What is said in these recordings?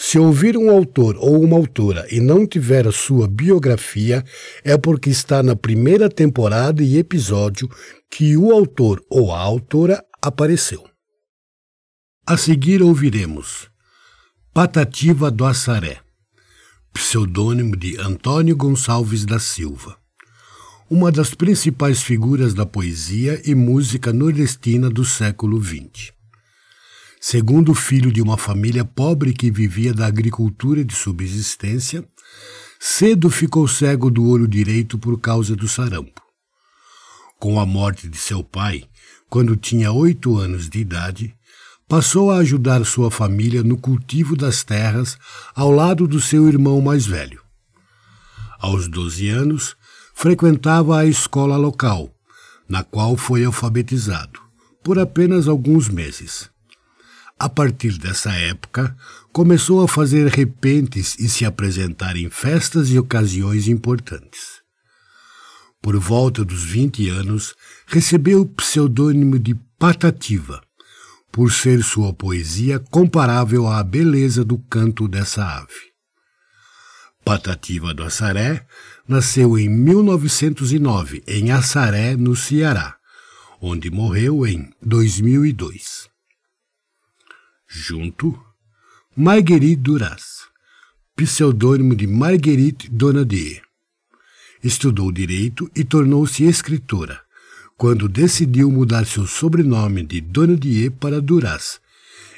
se ouvir um autor ou uma autora e não tiver a sua biografia, é porque está na primeira temporada e episódio que o autor ou a autora apareceu. A seguir ouviremos Patativa do Assaré, pseudônimo de Antônio Gonçalves da Silva, uma das principais figuras da poesia e música nordestina do século XX. Segundo filho de uma família pobre que vivia da agricultura de subsistência, cedo ficou cego do olho direito por causa do sarampo. Com a morte de seu pai, quando tinha oito anos de idade, passou a ajudar sua família no cultivo das terras ao lado do seu irmão mais velho. Aos doze anos, frequentava a escola local, na qual foi alfabetizado, por apenas alguns meses. A partir dessa época, começou a fazer repentes e se apresentar em festas e ocasiões importantes por volta dos 20 anos, recebeu o pseudônimo de Patativa, por ser sua poesia comparável à beleza do canto dessa ave. Patativa do Assaré nasceu em 1909 em Assaré, no Ceará, onde morreu em 2002. Junto, Marguerite Duras, pseudônimo de Marguerite Donadier Estudou direito e tornou-se escritora, quando decidiu mudar seu sobrenome de Donadier para Duras,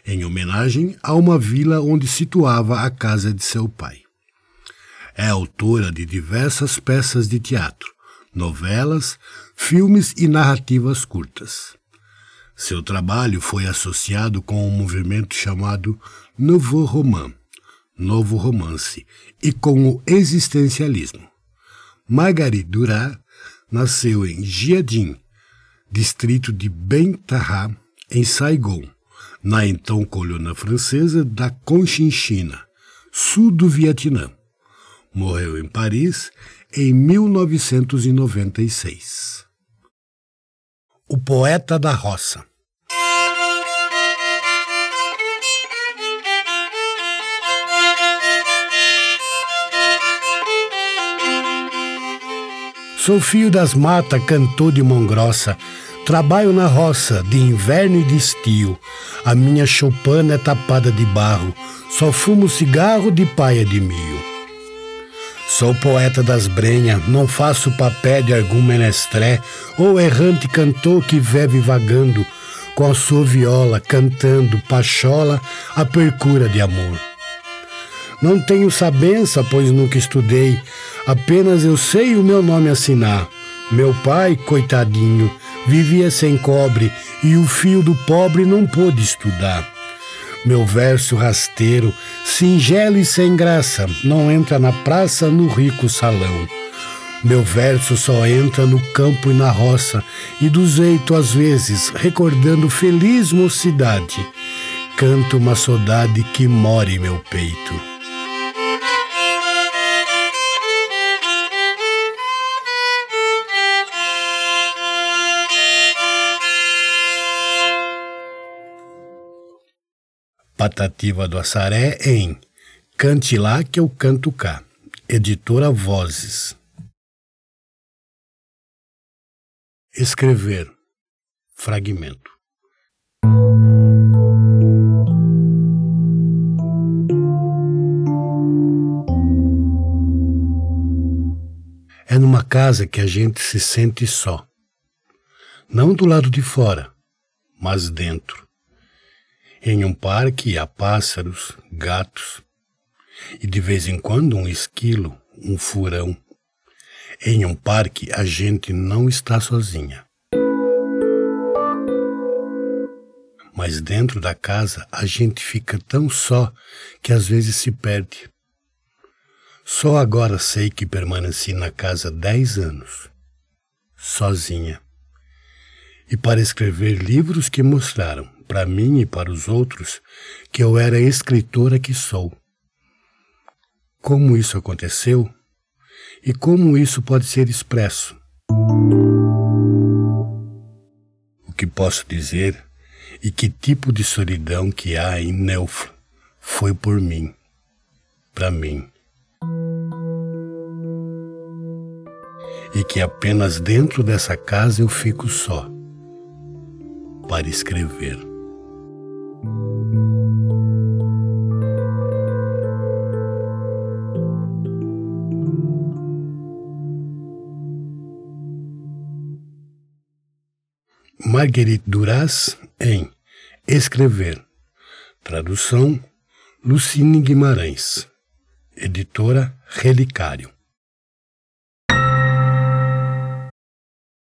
em homenagem a uma vila onde situava a casa de seu pai. É autora de diversas peças de teatro, novelas, filmes e narrativas curtas. Seu trabalho foi associado com um movimento chamado Nouveau Roman, Novo Romance, e com o existencialismo. Marguerite Duras nasceu em Jiading, distrito de Ben Taha, em Saigon, na então colônia francesa da Conchinchina, sul do Vietnã. Morreu em Paris em 1996. O Poeta da Roça Sou filho das matas, cantor de mão grossa. Trabalho na roça, de inverno e de estio. A minha choupana é tapada de barro. Só fumo cigarro de paia de milho. Sou poeta das brenhas, não faço papel de algum menestré ou errante cantor que vive vagando com a sua viola cantando pachola a percura de amor. Não tenho sabença, pois nunca estudei, apenas eu sei o meu nome assinar. Meu pai, coitadinho, vivia sem cobre e o filho do pobre não pôde estudar. Meu verso rasteiro, singelo e sem graça, não entra na praça no rico salão. Meu verso só entra no campo e na roça, e do jeito às vezes, recordando feliz mocidade, canto uma saudade que mora em meu peito. Patativa do Assaré em Cante lá que eu canto cá. Editora Vozes. Escrever. Fragmento. É numa casa que a gente se sente só. Não do lado de fora, mas dentro. Em um parque há pássaros, gatos, e de vez em quando um esquilo, um furão. Em um parque a gente não está sozinha. Mas dentro da casa a gente fica tão só que às vezes se perde. Só agora sei que permaneci na casa dez anos, sozinha. E para escrever livros que mostraram, para mim e para os outros, que eu era a escritora que sou. Como isso aconteceu e como isso pode ser expresso. O que posso dizer e que tipo de solidão que há em Neufra foi por mim, para mim. e que apenas dentro dessa casa eu fico só para escrever. Marguerite Duras em Escrever. Tradução Lucine Guimarães. Editora Relicário.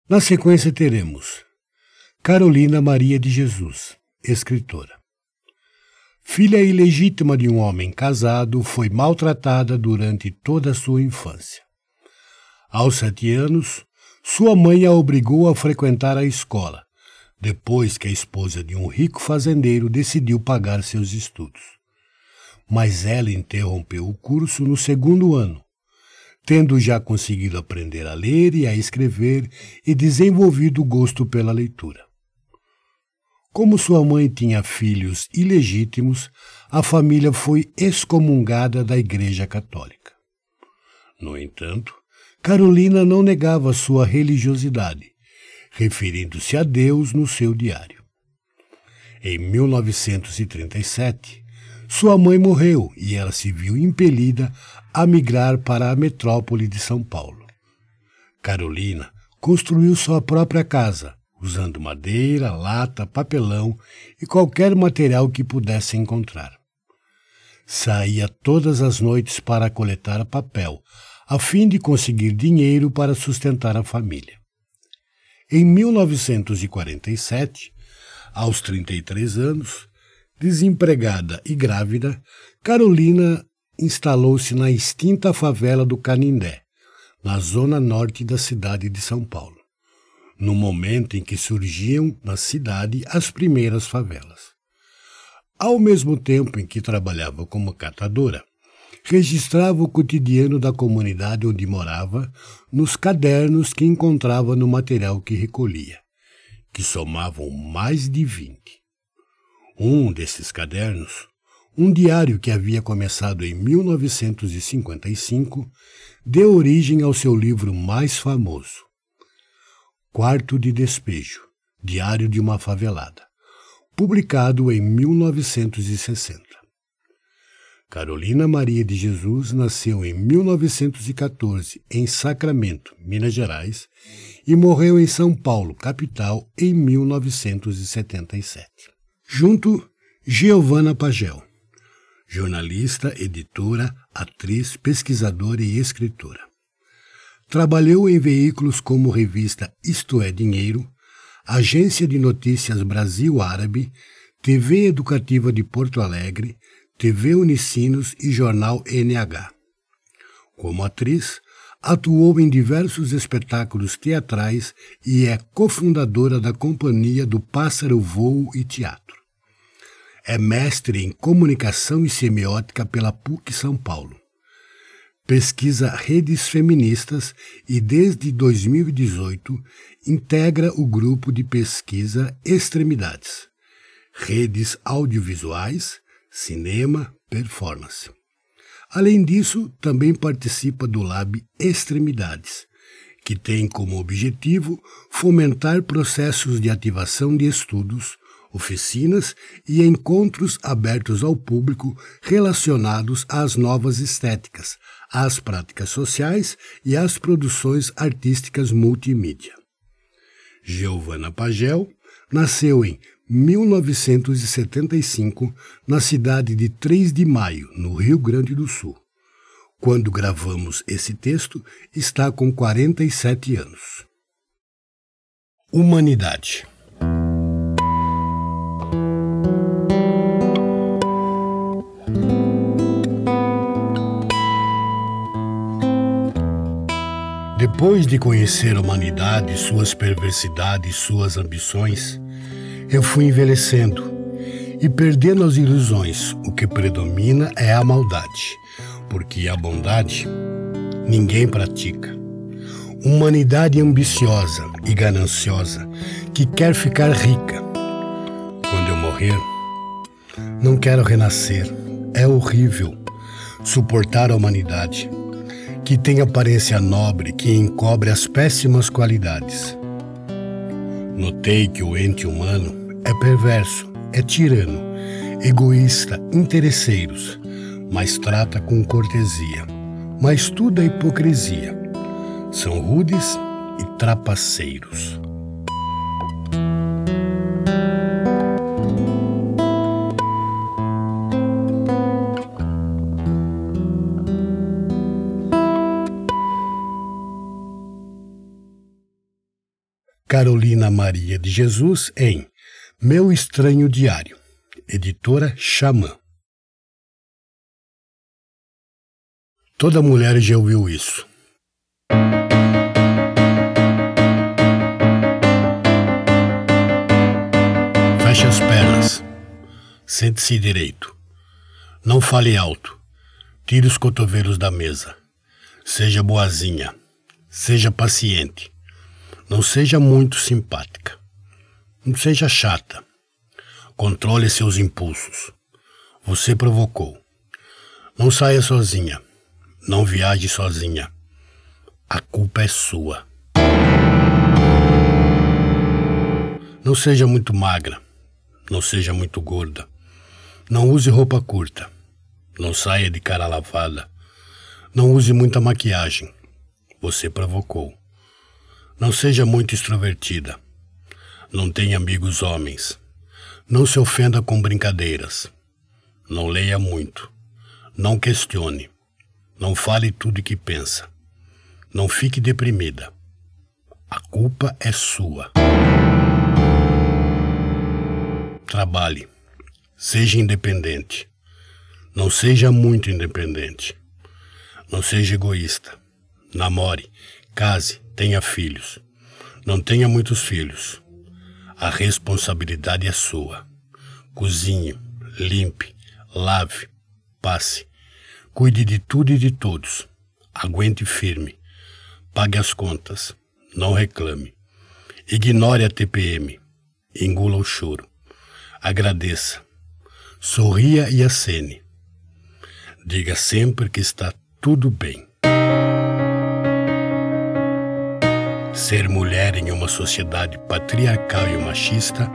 Na sequência teremos Carolina Maria de Jesus, escritora. Filha ilegítima de um homem casado, foi maltratada durante toda a sua infância. Aos sete anos, sua mãe a obrigou a frequentar a escola, depois que a esposa de um rico fazendeiro decidiu pagar seus estudos. Mas ela interrompeu o curso no segundo ano tendo já conseguido aprender a ler e a escrever e desenvolvido o gosto pela leitura. Como sua mãe tinha filhos ilegítimos, a família foi excomungada da Igreja Católica. No entanto, Carolina não negava sua religiosidade, referindo-se a Deus no seu diário. Em 1937, sua mãe morreu e ela se viu impelida a migrar para a metrópole de São Paulo. Carolina construiu sua própria casa, usando madeira, lata, papelão e qualquer material que pudesse encontrar. Saía todas as noites para coletar papel, a fim de conseguir dinheiro para sustentar a família. Em 1947, aos 33 anos, Desempregada e grávida, Carolina instalou-se na extinta favela do Canindé, na zona norte da cidade de São Paulo, no momento em que surgiam na cidade as primeiras favelas. Ao mesmo tempo em que trabalhava como catadora, registrava o cotidiano da comunidade onde morava nos cadernos que encontrava no material que recolhia, que somavam mais de vinte. Um desses cadernos, um diário que havia começado em 1955, deu origem ao seu livro mais famoso, Quarto de Despejo, Diário de uma Favelada, publicado em 1960. Carolina Maria de Jesus nasceu em 1914 em Sacramento, Minas Gerais, e morreu em São Paulo, capital, em 1977. Junto, Giovana Pagel, jornalista, editora, atriz, pesquisadora e escritora. Trabalhou em veículos como revista Isto é Dinheiro, Agência de Notícias Brasil Árabe, TV Educativa de Porto Alegre, TV Unicinos e Jornal NH. Como atriz, atuou em diversos espetáculos teatrais e é cofundadora da Companhia do Pássaro Voo e Teatro. É mestre em comunicação e semiótica pela PUC São Paulo. Pesquisa redes feministas e, desde 2018, integra o grupo de pesquisa Extremidades, redes audiovisuais, cinema, performance. Além disso, também participa do Lab Extremidades, que tem como objetivo fomentar processos de ativação de estudos, oficinas e encontros abertos ao público relacionados às novas estéticas, às práticas sociais e às produções artísticas multimídia. Giovanna Pagel nasceu em 1975 na cidade de 3 de Maio, no Rio Grande do Sul. Quando gravamos esse texto, está com 47 anos. Humanidade Depois de conhecer a humanidade, suas perversidades, suas ambições, eu fui envelhecendo e perdendo as ilusões. O que predomina é a maldade, porque a bondade ninguém pratica. Humanidade ambiciosa e gananciosa que quer ficar rica. Quando eu morrer, não quero renascer. É horrível suportar a humanidade que tem aparência nobre que encobre as péssimas qualidades. Notei que o ente humano é perverso, é tirano, egoísta, interesseiros, mas trata com cortesia, mas tudo é hipocrisia. São rudes e trapaceiros. Maria de Jesus em Meu Estranho Diário, editora Xamã. Toda mulher já ouviu isso. Feche as pernas. Sente-se direito. Não fale alto. Tire os cotovelos da mesa. Seja boazinha. Seja paciente. Não seja muito simpática. Não seja chata. Controle seus impulsos. Você provocou. Não saia sozinha. Não viaje sozinha. A culpa é sua. Não seja muito magra. Não seja muito gorda. Não use roupa curta. Não saia de cara lavada. Não use muita maquiagem. Você provocou. Não seja muito extrovertida. Não tenha amigos homens. Não se ofenda com brincadeiras. Não leia muito. Não questione. Não fale tudo o que pensa. Não fique deprimida. A culpa é sua. Trabalhe. Seja independente. Não seja muito independente. Não seja egoísta. Namore, case, tenha filhos. Não tenha muitos filhos. A responsabilidade é sua. Cozinhe, limpe, lave, passe. Cuide de tudo e de todos. Aguente firme. Pague as contas. Não reclame. Ignore a TPM. Engula o choro. Agradeça. Sorria e acene. Diga sempre que está tudo bem. Ser mulher em uma sociedade patriarcal e machista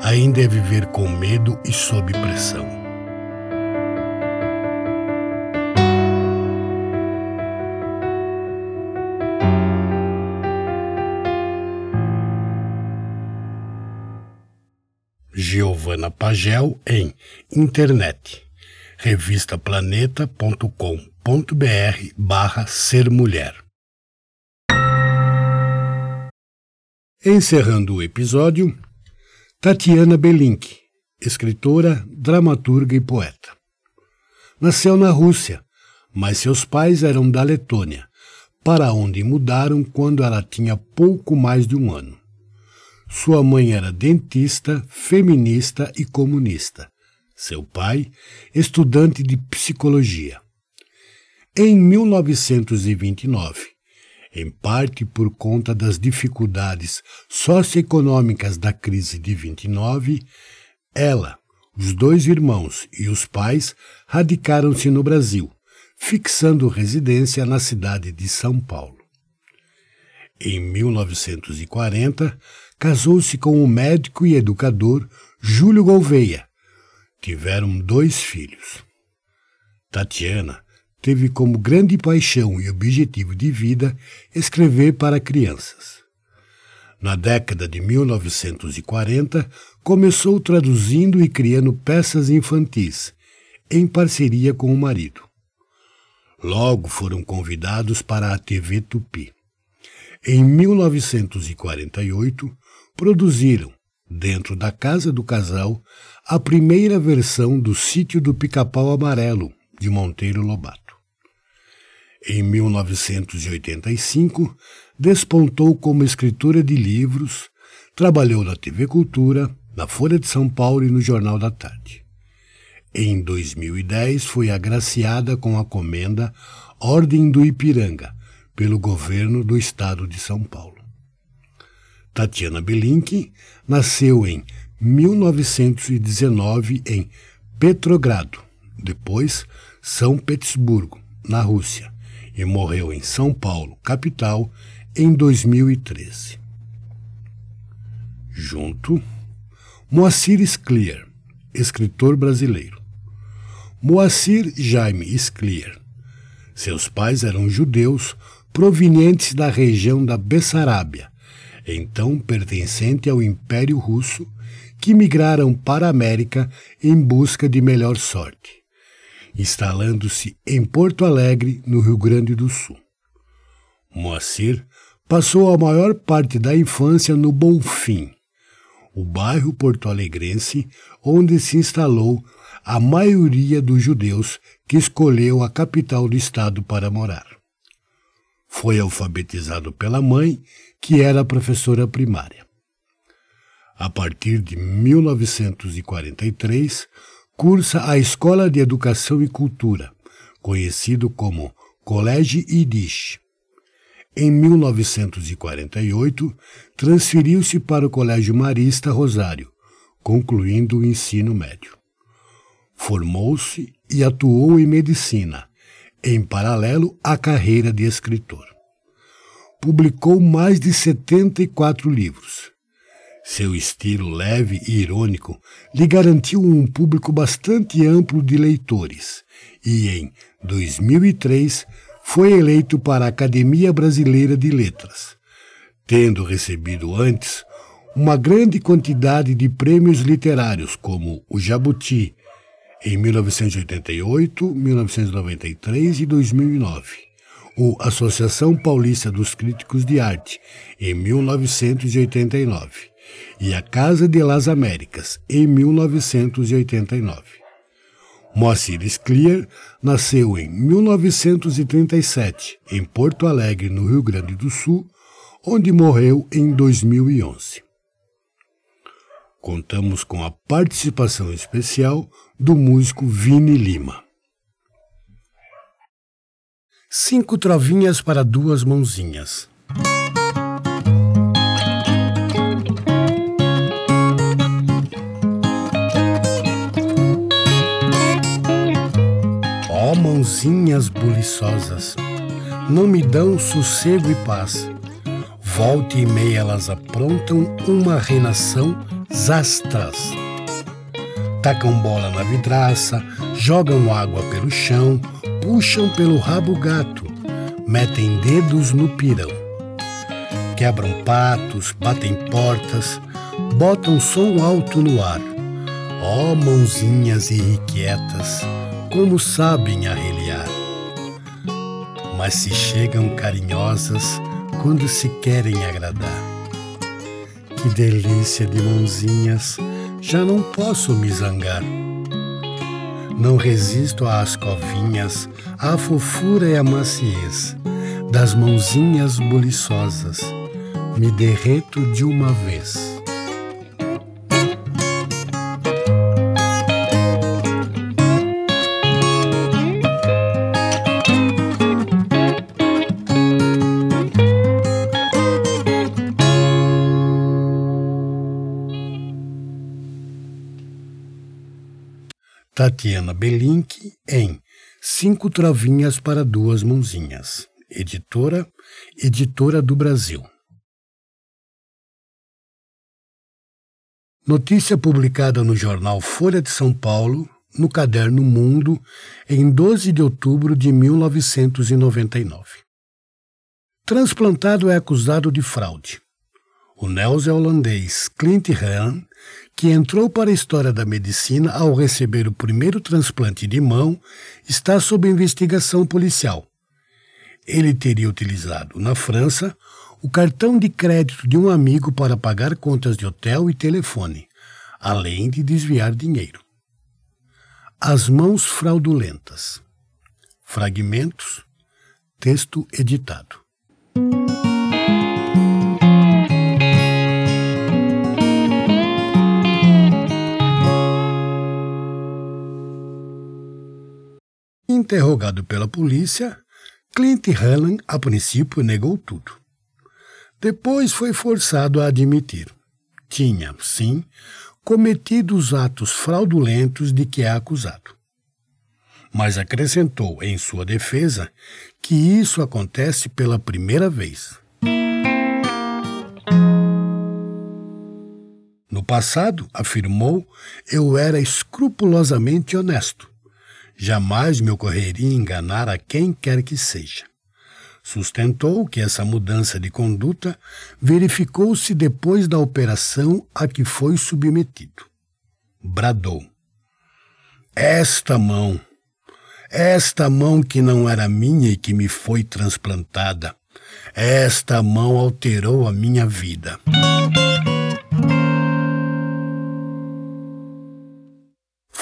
ainda é viver com medo e sob pressão. Giovana Pagel em internet revistaplaneta.com.br barra ser mulher. Encerrando o episódio, Tatiana Belink, escritora, dramaturga e poeta. Nasceu na Rússia, mas seus pais eram da Letônia, para onde mudaram quando ela tinha pouco mais de um ano. Sua mãe era dentista, feminista e comunista. Seu pai, estudante de psicologia. Em 1929, em parte por conta das dificuldades socioeconômicas da crise de 29, ela, os dois irmãos e os pais radicaram-se no Brasil, fixando residência na cidade de São Paulo. Em 1940, casou-se com o médico e educador Júlio Gouveia. Tiveram dois filhos. Tatiana teve como grande paixão e objetivo de vida escrever para crianças. Na década de 1940, começou traduzindo e criando peças infantis, em parceria com o marido. Logo foram convidados para a TV Tupi. Em 1948, produziram, dentro da casa do casal, a primeira versão do Sítio do Pica-Pau Amarelo, de Monteiro Lobato. Em 1985, despontou como escritora de livros, trabalhou na TV Cultura, na Folha de São Paulo e no Jornal da Tarde. Em 2010, foi agraciada com a comenda Ordem do Ipiranga, pelo governo do estado de São Paulo. Tatiana Belink nasceu em 1919 em Petrogrado, depois São Petersburgo, na Rússia, e morreu em São Paulo, capital, em 2013. Junto, Moacir Sclier, escritor brasileiro. Moacir Jaime Sclier. Seus pais eram judeus provenientes da região da Bessarábia, então pertencente ao Império Russo, que migraram para a América em busca de melhor sorte instalando-se em Porto Alegre, no Rio Grande do Sul. Moacir passou a maior parte da infância no Bonfim, o bairro porto-alegrense onde se instalou a maioria dos judeus que escolheu a capital do estado para morar. Foi alfabetizado pela mãe, que era professora primária. A partir de 1943, cursa a Escola de Educação e Cultura, conhecido como Colégio Yiddish. Em 1948, transferiu-se para o Colégio Marista Rosário, concluindo o ensino médio. Formou-se e atuou em medicina, em paralelo à carreira de escritor. Publicou mais de 74 livros, seu estilo leve e irônico lhe garantiu um público bastante amplo de leitores e, em 2003, foi eleito para a Academia Brasileira de Letras, tendo recebido antes uma grande quantidade de prêmios literários, como o Jabuti, em 1988, 1993 e 2009, o Associação Paulista dos Críticos de Arte, em 1989 e a Casa de las Américas, em 1989. Moacir Sclier nasceu em 1937, em Porto Alegre, no Rio Grande do Sul, onde morreu em 2011. Contamos com a participação especial do músico Vini Lima. Cinco trovinhas para duas mãozinhas. Mãozinhas buliçosas, não me dão sossego e paz. Volte e meia elas aprontam uma renação zastras. Tacam bola na vidraça, jogam água pelo chão, puxam pelo rabo gato, metem dedos no pirão. Quebram patos, batem portas, botam som alto no ar. Ó oh, mãozinhas irrequietas, como sabem arreliar. Mas se chegam carinhosas quando se querem agradar. Que delícia de mãozinhas, já não posso me zangar. Não resisto às covinhas, à fofura e à maciez das mãozinhas buliçosas. Me derreto de uma vez. Tatiana Belink em Cinco Travinhas para Duas Mãozinhas. Editora, Editora do Brasil. Notícia publicada no jornal Folha de São Paulo, no caderno Mundo, em 12 de outubro de 1999. Transplantado é acusado de fraude. O neozelandês Clint Hahn que entrou para a história da medicina ao receber o primeiro transplante de mão, está sob investigação policial. Ele teria utilizado, na França, o cartão de crédito de um amigo para pagar contas de hotel e telefone, além de desviar dinheiro. As mãos fraudulentas. Fragmentos. Texto editado. Interrogado pela polícia, Clint Helen, a princípio, negou tudo. Depois foi forçado a admitir. Tinha, sim, cometido os atos fraudulentos de que é acusado. Mas acrescentou em sua defesa que isso acontece pela primeira vez. No passado, afirmou, eu era escrupulosamente honesto Jamais me ocorreria enganar a quem quer que seja. Sustentou que essa mudança de conduta verificou-se depois da operação a que foi submetido. Bradou: Esta mão, esta mão que não era minha e que me foi transplantada, esta mão alterou a minha vida.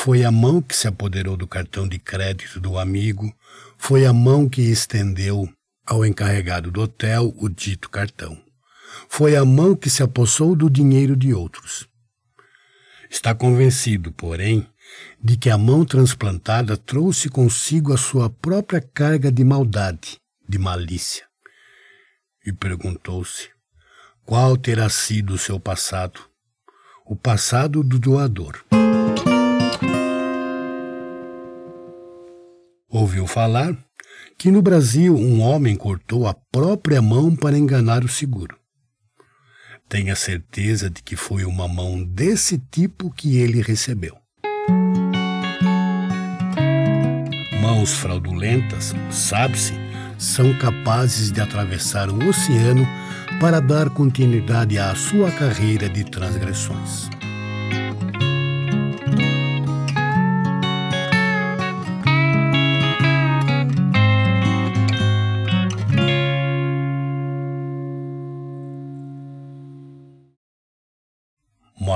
Foi a mão que se apoderou do cartão de crédito do amigo, foi a mão que estendeu ao encarregado do hotel o dito cartão. Foi a mão que se apossou do dinheiro de outros. Está convencido, porém, de que a mão transplantada trouxe consigo a sua própria carga de maldade, de malícia. E perguntou-se: qual terá sido o seu passado? O passado do doador. Ouviu falar que no Brasil um homem cortou a própria mão para enganar o seguro. Tenha certeza de que foi uma mão desse tipo que ele recebeu. Mãos fraudulentas, sabe-se, são capazes de atravessar o oceano para dar continuidade à sua carreira de transgressões.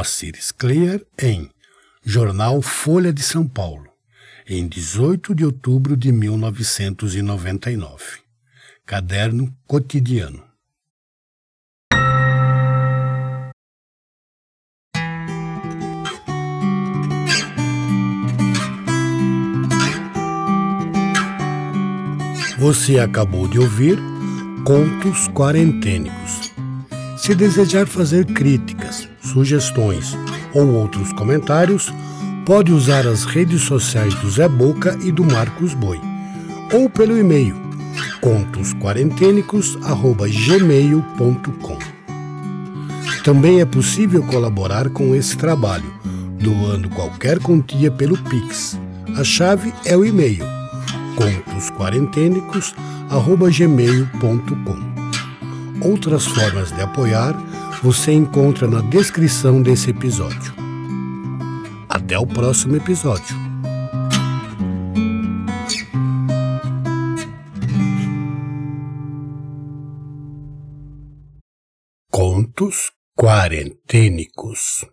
Moacir Scler em Jornal Folha de São Paulo, em 18 de outubro de 1999. Caderno Cotidiano. Você acabou de ouvir Contos Quarentênicos. Se desejar fazer críticas, sugestões ou outros comentários, pode usar as redes sociais do Zé Boca e do Marcos Boi, ou pelo e-mail contosquarentenicos@gmail.com. Também é possível colaborar com esse trabalho, doando qualquer quantia pelo Pix. A chave é o e-mail contosquarentenicos@gmail.com. Outras formas de apoiar você encontra na descrição desse episódio. Até o próximo episódio. Contos Quarentênicos